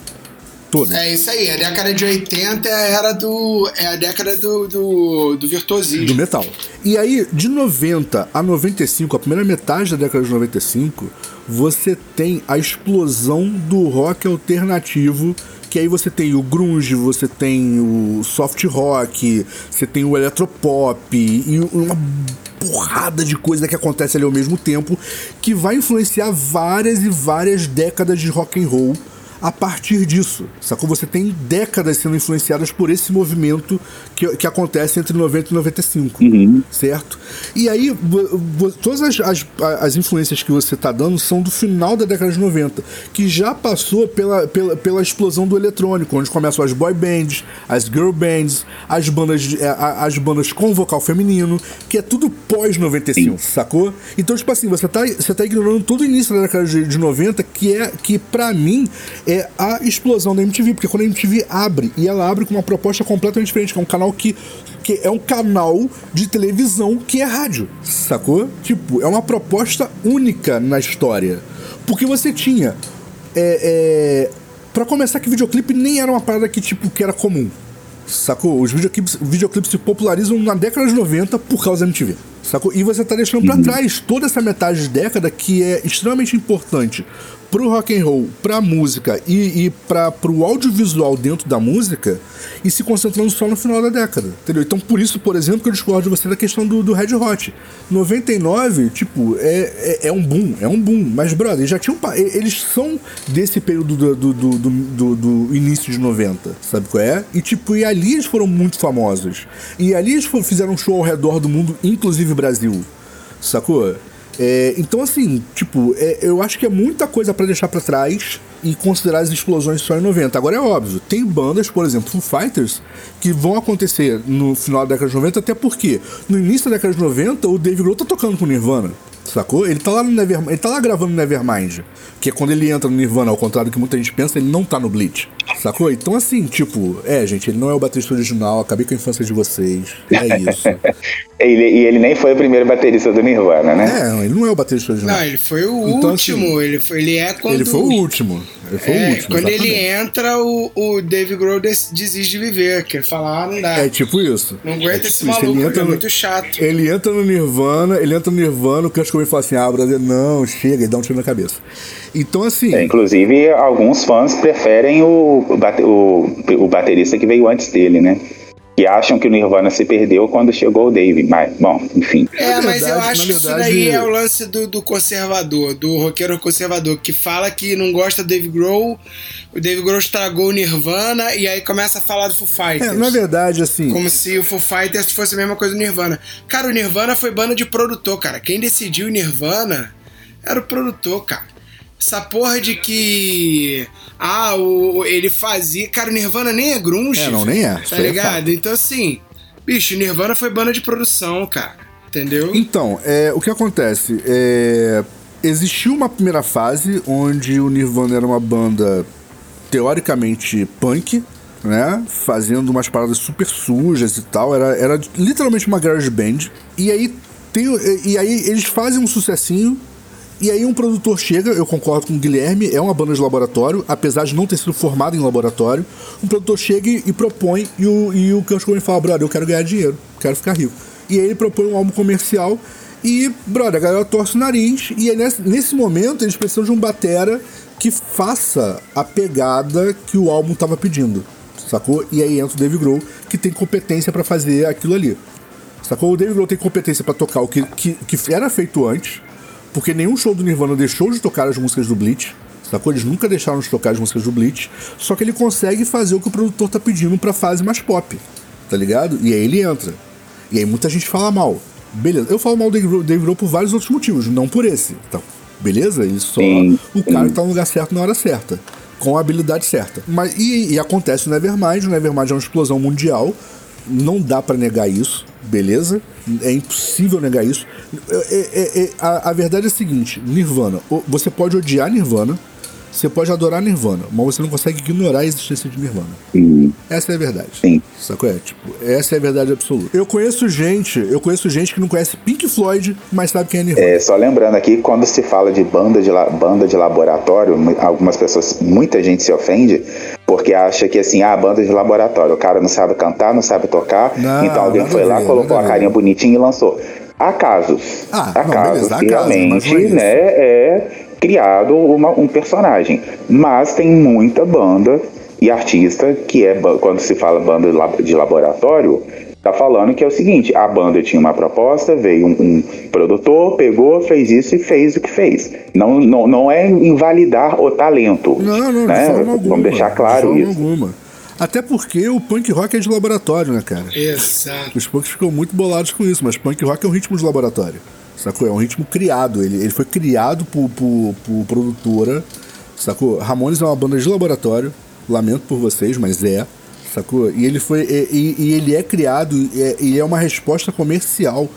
Todas. É isso aí, a década de 80 é era do. É a década do, do, do virtuosismo. Do metal. E aí, de 90 a 95, a primeira metade da década de 95, você tem a explosão do rock alternativo que aí você tem o grunge, você tem o soft rock, você tem o eletropop e uma porrada de coisa que acontece ali ao mesmo tempo que vai influenciar várias e várias décadas de rock and roll a partir disso, sacou? Você tem décadas sendo influenciadas por esse movimento que, que acontece entre 90 e 95, uhum. certo? E aí, todas as, as, as influências que você está dando são do final da década de 90, que já passou pela, pela, pela explosão do eletrônico, onde começam as boy bands, as girl bands, as bandas, as bandas com vocal feminino, que é tudo pós-95, sacou? Então, tipo assim, você está você tá ignorando todo o início da década de, de 90, que é que, para mim, é a explosão da MTV, porque quando a MTV abre, e ela abre com uma proposta completamente diferente, que é um canal que, que é um canal de televisão que é rádio, sacou? Tipo, é uma proposta única na história. Porque você tinha. É, é, para começar, que videoclipe nem era uma parada que, tipo, que era comum. Sacou? Os videoclipes, videoclipes se popularizam na década de 90 por causa da MTV. Sacou? E você tá deixando uhum. para trás toda essa metade de década que é extremamente importante pro rock and roll, pra música e, e pra, pro audiovisual dentro da música e se concentrando só no final da década, entendeu? Então por isso, por exemplo, que eu discordo de você da questão do, do Red Hot. 99, tipo, é, é, é, um boom, é um boom, mas, brother, eles já tinham. Eles são desse período do, do, do, do, do início de 90, sabe qual é? E, tipo, e ali eles foram muito famosos. E ali eles fizeram um show ao redor do mundo, inclusive Brasil, sacou? É, então, assim, tipo, é, eu acho que é muita coisa para deixar para trás e considerar as explosões só em 90. Agora é óbvio, tem bandas, por exemplo, Foo Fighters, que vão acontecer no final da década de 90, até porque no início da década de 90 o Dave Grohl tá tocando com Nirvana. Sacou? Ele tá lá no Nevermind, ele tá lá gravando Nevermind, que é quando ele entra no Nirvana, ao contrário do que muita gente pensa, ele não tá no Bleach. Sacou? Então assim, tipo, é, gente, ele não é o baterista original, acabei com a infância de vocês. É isso. *laughs* ele, e ele nem foi o primeiro baterista do Nirvana, né? É, ele não é o baterista original. Não, ele foi o então, assim, último, assim, ele, foi, ele é quando... Ele foi o último. Ele foi é, o último, quando exatamente. ele entra, o, o Dave Grohl desiste de viver, quer falar, ah, não dá. É tipo isso. Não aguenta é tipo esse maluco, ele, entra é no, muito chato. Ele entra no Nirvana, ele entra no Nirvana, o Kurt Cobain fala assim, ah, brother, não, chega, e dá um tiro na cabeça. Então, assim... É, inclusive, alguns fãs preferem o, o, o baterista que veio antes dele, né? Que acham que o Nirvana se perdeu quando chegou o Dave. Mas, bom, enfim. É, mas eu acho que isso daí é o lance do, do, conservador, do roqueiro conservador, que fala que não gosta do Dave Grohl, o Dave Grohl estragou o Nirvana e aí começa a falar do Foo Fighters. É, na verdade, assim. Como se o Foo Fighters fosse a mesma coisa do Nirvana. Cara, o Nirvana foi banda de produtor, cara. Quem decidiu o Nirvana era o produtor, cara. Essa porra de que. Ah, o, ele fazia. Cara, o Nirvana nem é grunge. É, não, nem é. Tá ligado? É então, assim. Bicho, Nirvana foi banda de produção, cara. Entendeu? Então, é, o que acontece? É, existiu uma primeira fase onde o Nirvana era uma banda teoricamente punk, né? Fazendo umas paradas super sujas e tal. Era, era literalmente uma garage band. E aí, tem, e aí eles fazem um sucessinho e aí um produtor chega, eu concordo com o Guilherme, é uma banda de laboratório, apesar de não ter sido formado em laboratório. Um produtor chega e, propõe, e o, e o Kurt Cobain fala, brother, eu quero ganhar dinheiro, quero ficar rico. E aí ele propõe um álbum comercial e, brother, a galera torce o nariz. E aí, nesse, nesse momento eles precisam de um batera que faça a pegada que o álbum estava pedindo, sacou? E aí entra o Dave Grohl, que tem competência para fazer aquilo ali. Sacou? O Dave Grohl tem competência para tocar o que, que, que era feito antes, Porque nenhum show do Nirvana deixou de tocar as músicas do Bleach. Sacou? Eles nunca deixaram de tocar as músicas do Bleach. Só que ele consegue fazer o que o produtor tá pedindo pra fase mais pop. Tá ligado? E aí ele entra. E aí muita gente fala mal. Beleza. Eu falo mal do Dave Grohl- por vários outros motivos, não por esse. Então, beleza? Ele só. Sim, o cara tá no lugar certo na hora certa. Com a habilidade certa. Mas, e, e acontece no Nevermind. O Nevermind é uma explosão mundial. Não dá pra negar isso, beleza? É impossível negar isso. É- é- é- a, a verdade é a seguinte: Nirvana. Você pode odiar Nirvana, você pode adorar Nirvana, mas você não consegue ignorar a existência de Nirvana. Hum, Essa é a verdade. Sim. Sacou? É, tipo, essa é a verdade absoluta. Eu conheço gente, eu conheço gente que não conhece Pink Floyd, mas sabe quem é Nirvana. É, só lembrando aqui, quando se fala de banda de, la- banda de laboratório, algumas pessoas, muita gente se ofende porque acha que assim, ah, banda de laboratório, o cara não sabe cantar, não sabe tocar, Não, então alguém foi lá, ver, colocou a carinha bonitinha e lançou. Há casos, Ah, há não, casos beleza, há casos, realmente é né, é criado uma- um personagem. Mas tem muita banda e artista que é, quando se fala banda de lab- de laboratório, tá falando que é o seguinte, a banda tinha uma proposta, veio um, um produtor, pegou, fez isso e fez o que fez. Não, não, não é invalidar o talento. Não, não, né? de forma alguma. Vamos deixar de claro forma isso. alguma. Até porque o punk rock é de laboratório, né, cara? Exato. Os punks ficam muito bolados com isso, mas punk rock é um ritmo de laboratório. Sacou? É um ritmo criado. Ele, ele foi criado por, por, por produtora. Sacou? Ramones é uma banda de laboratório. Lamento por vocês, mas é. Sacou? E ele foi. E, e- ele é criado e é, e é uma resposta comercial.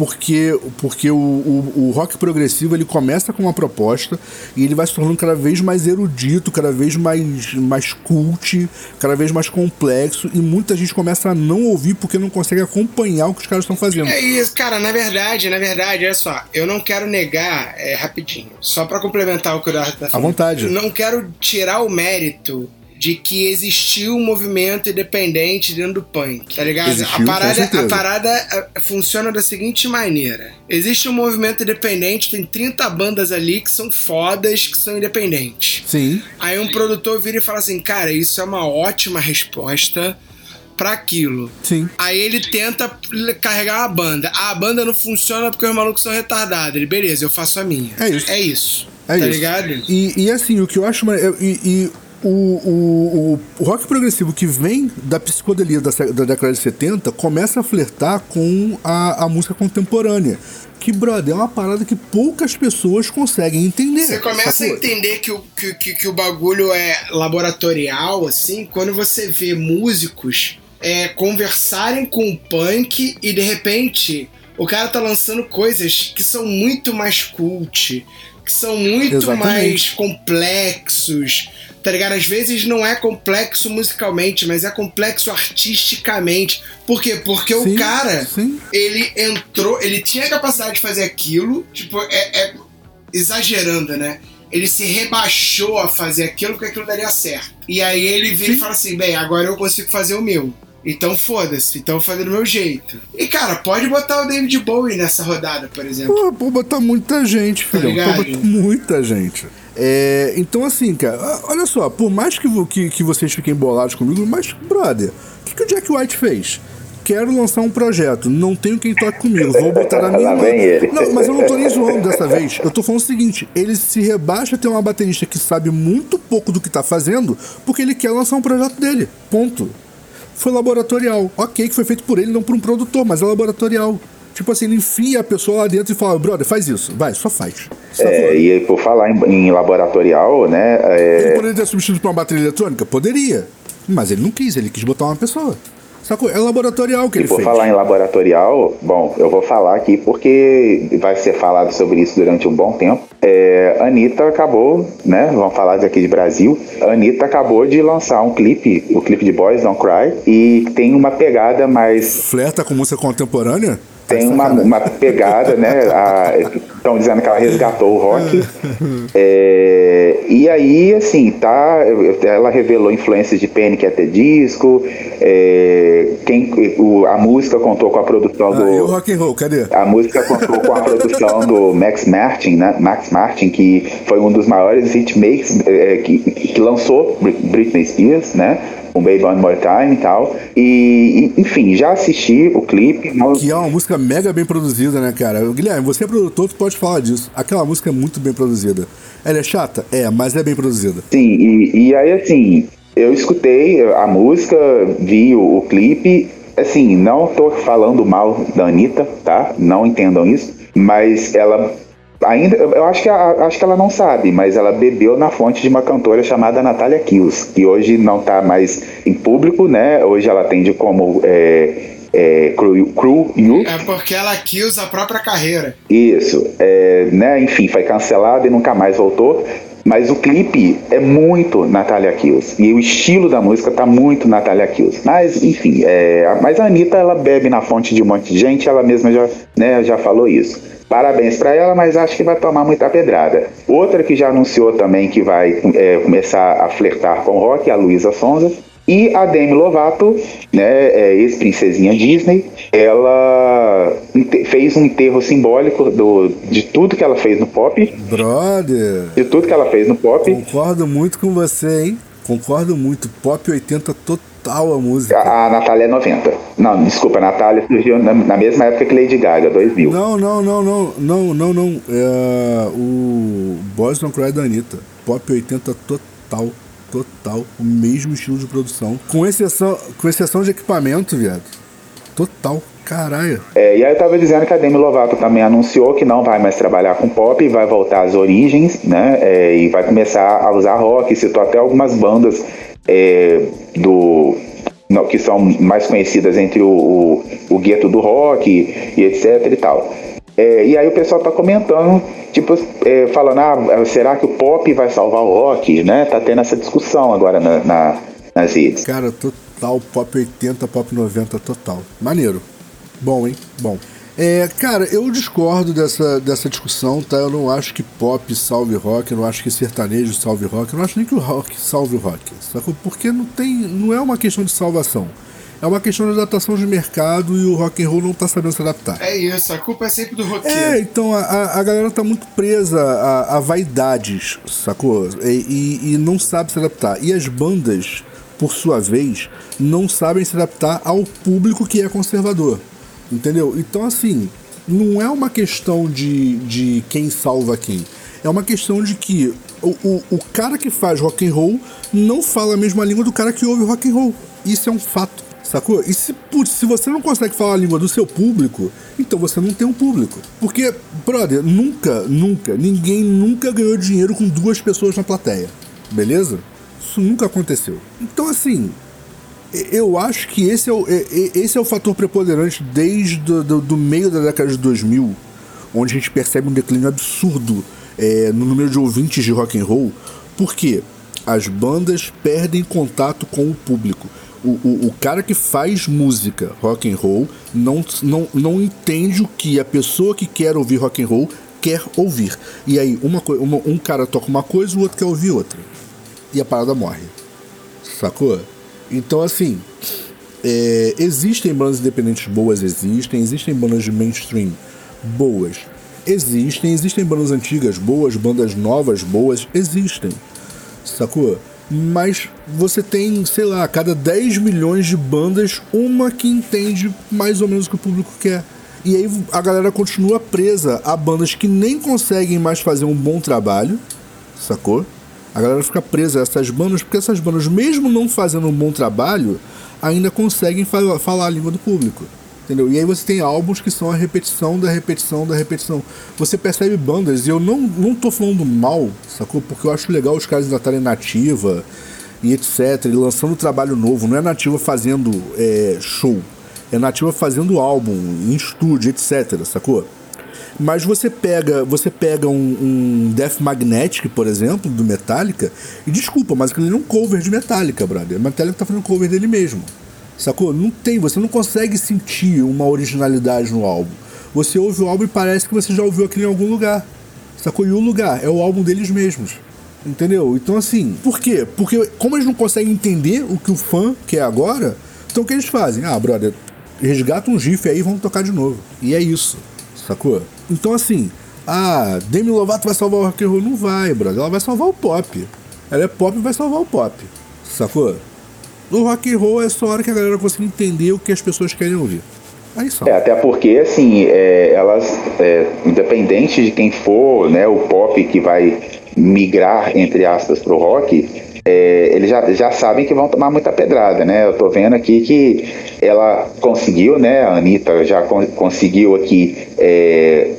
Porque, porque o, o, o rock progressivo ele começa com uma proposta e ele vai se tornando cada vez mais erudito, cada vez mais, mais cult, cada vez mais complexo, e muita gente começa a não ouvir porque não consegue acompanhar o que os caras estão fazendo. É isso, cara, na verdade, na verdade, olha só, eu não quero negar, é, rapidinho, só pra complementar o que o Eduardo tá falando. vontade. Não quero tirar o mérito de que existiu um movimento independente dentro do punk, tá ligado? Existiu, a parada, a parada ah, funciona da seguinte maneira: existe um movimento independente, tem 30 bandas ali que são fodas, que são independentes. Sim, Aí um produtor vira e fala assim: cara, isso é uma ótima resposta pra aquilo. sim. Aí ele tenta carregar uma banda. Ah, a banda não funciona porque os malucos são retardados. Ele, beleza, eu faço a minha. É isso. É isso. É tá isso. ligado? E, e assim, o que eu acho. E, e o, o, o, rock progressivo que vem da psicodelia da, da década de 70 começa a flertar com a, a música contemporânea. Que, brother, é uma parada que poucas pessoas conseguem entender. Você começa a sacou? entender que o, que, que, que o bagulho é laboratorial, assim, quando você vê músicos é, conversarem com o punk e de repente o cara tá lançando coisas que são muito mais cult, que são muito Exatamente. mais complexos. Tá ligado? Às vezes não é complexo musicalmente, mas é complexo artisticamente. Por quê? Porque Sim, o cara, sim. ele entrou, ele tinha a capacidade de fazer aquilo, tipo, é, é exagerando, né? Ele se rebaixou a fazer aquilo porque aquilo daria certo. E aí ele vira e Sim. fala assim: bem, agora eu consigo fazer o meu. Então foda-se, então eu vou fazer do meu jeito. E cara, pode botar o David Bowie nessa rodada, por exemplo. Pô, pô, botar muita gente, filhão. ligado? Pô, botar muita gente. É, então, assim, cara, olha só, por mais que, que, que vocês fiquem bolados comigo, mas, brother, o que, que o Jack White fez? Quero lançar um projeto, não tenho quem toque comigo, vou botar na *laughs* minha mão. Não, mas eu não tô nem zoando dessa vez. Eu tô falando o seguinte: ele se rebaixa a ter uma baterista que sabe muito pouco do que tá fazendo, porque ele quer lançar um projeto dele. Ponto. Foi laboratorial. Ok, que foi feito por ele, não por um produtor, mas é laboratorial. Tipo assim, ele enfia a pessoa lá dentro e fala, brother, faz isso. Vai, só faz. É, e por falar em, em laboratorial, né? é, Ele poderia ter substituído por uma bateria eletrônica? Poderia. Mas ele não quis, ele quis botar uma pessoa. Sacou? É laboratorial que E ele por fez. falar em laboratorial, bom, eu vou falar aqui porque vai ser falado sobre isso durante um bom tempo. É, Anitta acabou, né? Vamos falar daqui de Brasil. A Anitta acabou de lançar um clipe, o clipe de Boys Don't Cry, e tem uma pegada mais Flerta com música contemporânea? Tem uma, uma pegada, né? Estão dizendo que ela resgatou o rock. *laughs* É, e aí, assim, tá. Ela revelou influências de Panic! at the Disco. é, quem, o- a música contou com a produção Ah, e o do. rock and roll, cadê? A música contou com a produção do Max Martin, né? Max Martin, que foi um dos maiores hitmakers é, que, que lançou Brit- Britney Spears, né? Com Baby One More Time e tal. E, e, enfim, já assisti o clipe. Que é uma música mega bem produzida, né, cara? Guilherme, você é produtor, tu pode falar disso. Aquela música é muito bem produzida. Ela é chata? É, mas é bem produzida. Sim, e, e aí assim, eu escutei a música, vi o, o clipe. Assim, não tô falando mal da Anitta, tá? Não entendam isso. Mas ela ainda eu acho que, acho que ela não sabe, mas ela bebeu na fonte de uma cantora chamada Natália Kills, que hoje não está mais em público, né? Hoje ela atende como é, é, crew, crew you. É porque ela quis a própria carreira. Isso, é, né? Enfim, foi cancelada e nunca mais voltou. Mas o clipe é muito Natalia Kills. E o estilo da música tá muito Natalia Kills. Mas, enfim, é, mas a Anitta, ela bebe na fonte de um monte de gente, ela mesma já, né, já falou isso. Parabéns para ela, mas acho que vai tomar muita pedrada. Outra que já anunciou também que vai é, começar a flertar com o rock a Luísa Sonza. E a Demi Lovato, né, é, ex-princesinha Disney, ela fez um enterro simbólico do, de tudo que ela fez no pop. Brother! De tudo que ela fez no pop. Concordo muito com você, hein? Concordo muito. Pop 80 total a música. A, a Natália é 90. Não, desculpa, a Natália surgiu na, na, mesma época que Lady Gaga, 2000. Não, não, não, não, não, não, não. É, o Boys Don't Cry da Anitta. Pop 80 total, total. O mesmo estilo de produção. Com exceção, com exceção de equipamento, viado. Total. Caralho. É, e aí eu tava dizendo que a Demi Lovato também anunciou que não vai mais trabalhar com pop, vai voltar às origens, né? É, e vai começar a usar rock. Citou até algumas bandas é, do que são mais conhecidas entre o, o, o gueto do rock e etc e tal. É, e aí o pessoal tá comentando, tipo, é, falando, ah, será que o pop vai salvar o rock, né? Tá tendo essa discussão agora na, na, nas redes. Cara, total, pop 80, pop 90, total. Maneiro. Bom, hein? Bom. É, cara, eu discordo dessa, dessa discussão, tá? Eu não acho que pop salve rock, eu não acho que sertanejo salve rock, eu não acho nem que o rock salve rock, sacou? Porque não tem, não é uma questão de salvação. É uma questão de adaptação de mercado e o rock and roll não tá sabendo se adaptar. É isso, a culpa é sempre do roqueiro. É, então a, a galera tá muito presa a, a vaidades, sacou? E, e, e não sabe se adaptar. E as bandas, por sua vez, não sabem se adaptar ao público que é conservador. Entendeu? Então, assim, não é uma questão de, de quem salva quem. É uma questão de que o, o, o cara que faz rock and roll não fala a mesma língua do cara que ouve rock and roll. Isso é um fato. Sacou? E se, putz, se você não consegue falar a língua do seu público, então você não tem um público. Porque, brother, nunca, nunca, ninguém nunca ganhou dinheiro com duas pessoas na plateia. Beleza? Isso nunca aconteceu. Então, assim, eu acho que esse é o, esse é o fator preponderante desde do, do, do meio da década de 2000, onde a gente percebe um declínio absurdo é, no número de ouvintes de rock and roll, porque as bandas perdem contato com o público. O, o, o, cara que faz música rock and roll não, não, não entende o que a pessoa que quer ouvir rock and roll quer ouvir. E aí uma, uma, um cara toca uma coisa, o outro quer ouvir outra. E a parada morre. Sacou? Então, assim, é, existem bandas independentes boas, existem, existem bandas de mainstream boas, existem, existem bandas antigas boas, bandas novas boas, existem, sacou? Mas você tem, sei lá, a cada 10 milhões de bandas, uma que entende mais ou menos o que o público quer. E aí a galera continua presa a bandas que nem conseguem mais fazer um bom trabalho, sacou? A galera fica presa a essas bandas, porque essas bandas, mesmo não fazendo um bom trabalho, ainda conseguem fa falar a língua do público. Entendeu? E aí você tem álbuns que são a repetição da repetição da repetição. Você percebe bandas, e eu não, não tô falando mal, sacou? Porque eu acho legal os caras ainda estarem nativa e etc. E lançando trabalho novo. Não é nativa fazendo é, show. É nativa fazendo álbum, em estúdio, etc. Sacou? Mas você pega, você pega um, um Death Magnetic, por exemplo, do Metallica, e desculpa, mas aquele é um cover de Metallica, brother. O Metallica tá fazendo cover dele mesmo. Sacou? Não tem, você não consegue sentir uma originalidade no álbum. Você ouve o álbum e parece que você já ouviu aquilo em algum lugar. Sacou? E o lugar é o álbum deles mesmos. Entendeu? Então assim, por quê? Porque como eles não conseguem entender o que o fã quer agora, então o que eles fazem? Ah, brother, resgata um GIF aí e vamos tocar de novo. E é isso. Sacou? Então, assim, a Demi Lovato vai salvar o rock and roll? Não vai, brother. Ela vai salvar o pop. Ela é pop e vai salvar o pop. Sacou? O rock and roll é só a hora que a galera consegue entender o que as pessoas querem ouvir. Aí só. É, até porque, assim, é, elas, é, independente de quem for, né, o pop que vai migrar, entre aspas, pro rock, é, eles já, já sabem que vão tomar muita pedrada, né? Eu tô vendo aqui que ela conseguiu, né? A Anitta já con conseguiu aqui é,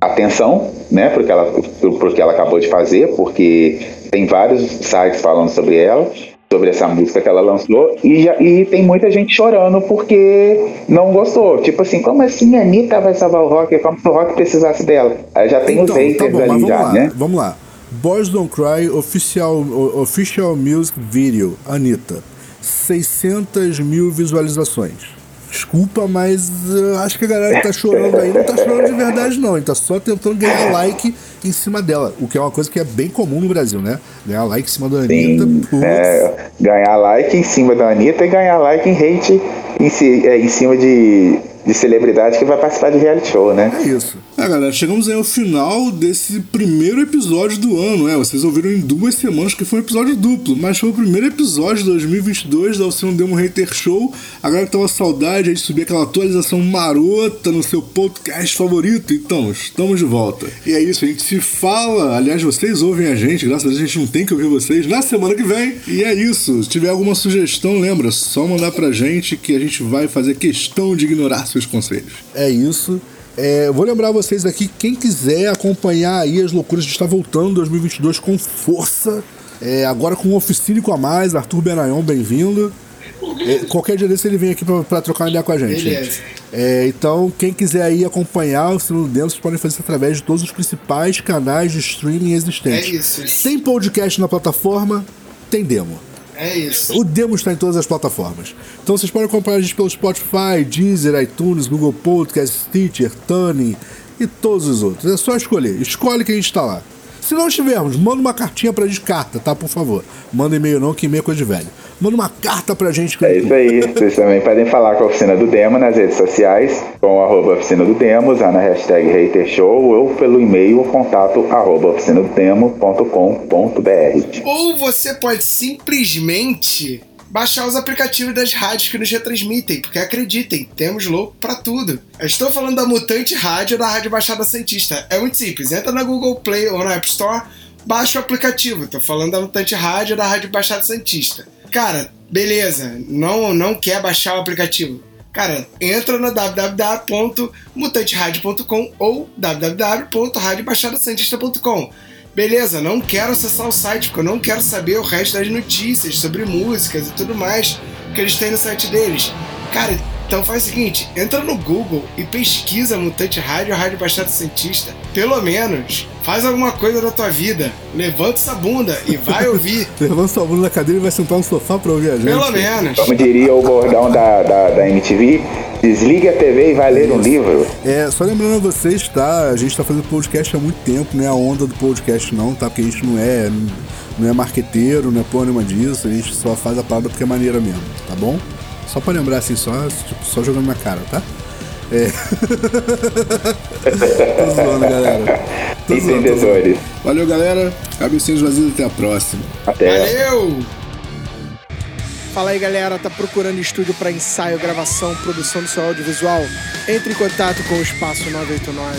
atenção, né? Porque ela, porque ela acabou de fazer, porque tem vários sites falando sobre ela sobre essa música que ela lançou e, já, e tem muita gente chorando porque não gostou. Tipo assim, como assim a Anitta vai salvar o rock? Como se o rock precisasse dela? Aí já tem então, os haters tá bom, ali já, lá, né? Vamos lá. Boys Don't Cry Official, official Music Video, Anitta. 600 mil visualizações. Desculpa, mas uh, acho que a galera que tá chorando aí não tá chorando de verdade, não. Ele tá só tentando ganhar like em cima dela. O que é uma coisa que é bem comum no Brasil, né? Ganhar like em cima da Anitta. É, ganhar like em cima da Anitta e ganhar like em hate em, si, é, em cima de de celebridade que vai participar de reality show, né? É isso. É, galera, chegamos aí ao final desse primeiro episódio do ano, é. Vocês ouviram em duas semanas que foi um episódio duplo, mas foi o primeiro episódio de 2022 da Oceano Demo Hater Show. Agora que tava saudade de subir aquela atualização marota no seu podcast favorito, então estamos de volta. E é isso, a gente se fala. Aliás, vocês ouvem a gente, graças a Deus a gente não tem que ouvir vocês na semana que vem. E é isso. Se tiver alguma sugestão, lembra, só mandar pra gente que a gente vai fazer questão de ignorar seus conselhos. É isso. É, vou lembrar vocês aqui, quem quiser acompanhar aí as loucuras, a gente está voltando em 2022 com força. É, agora com um oficínico a mais, Arthur Benayon, bem-vindo. É, qualquer dia desse ele vem aqui para trocar uma ideia com a gente. gente. É, então, quem quiser aí acompanhar o Sino Dentro, vocês podem fazer isso através de todos os principais canais de streaming existentes. É isso. Tem podcast na plataforma, tem demo. É isso. O demo está em todas as plataformas. Então vocês podem acompanhar a gente pelo Spotify, Deezer, iTunes, Google Podcast, Stitcher, Tuning e todos os outros. É só escolher. Escolhe que a gente está lá. Se não estivermos, manda uma cartinha pra gente, carta, tá? Por favor. Manda e-mail não, que e-mail é coisa de velho. Manda uma carta pra gente. É isso aí. Vocês também podem falar com a Oficina do Demo nas redes sociais, com arroba Oficina do Demo, usando na hashtag HaterShow ou pelo e-mail contato arroba oficinadodemo.com.br. Ou você pode simplesmente baixar os aplicativos das rádios que nos retransmitem, porque acreditem, temos louco para tudo. Eu estou falando da Mutante Rádio da Rádio Baixada Santista. É muito simples, entra na Google Play ou na App Store, baixa o aplicativo. Estou falando da Mutante Rádio da Rádio Baixada Santista. Cara, beleza, não, não quer baixar o aplicativo. Cara, entra no www.mutanteradio.com ou www.radiobaixadasantista.com Beleza, não quero acessar o site porque eu não quero saber o resto das notícias sobre músicas e tudo mais que eles têm no site deles. Cara, então faz o seguinte, entra no Google e pesquisa Mutante Rádio ou Rádio Baixada Cientista. Pelo menos, faz alguma coisa da tua vida. Levanta essa bunda e vai ouvir. *laughs* Levanta sua bunda da cadeira e vai sentar no sofá pra ouvir a gente. Pelo menos. Como diria o bordão da, da, da MTV, desliga a TV e vai ler um livro. É, só lembrando a vocês, tá? A gente tá fazendo podcast há muito tempo, não é a onda do podcast não, tá? Porque a gente não é, não é marqueteiro, não é porra nenhuma disso, a gente só faz a parada porque é maneira mesmo, tá bom? Só pra lembrar assim, só, tipo, só jogando na cara, tá? É. *laughs* tô zoando, galera. Tô Entendedores. Zoando, tô Valeu, galera. Cabecinhos vazios, até a próxima. Até. Valeu! Fala aí, galera. Tá procurando estúdio para ensaio, gravação, produção do seu audiovisual? Entre em contato com o Espaço 989.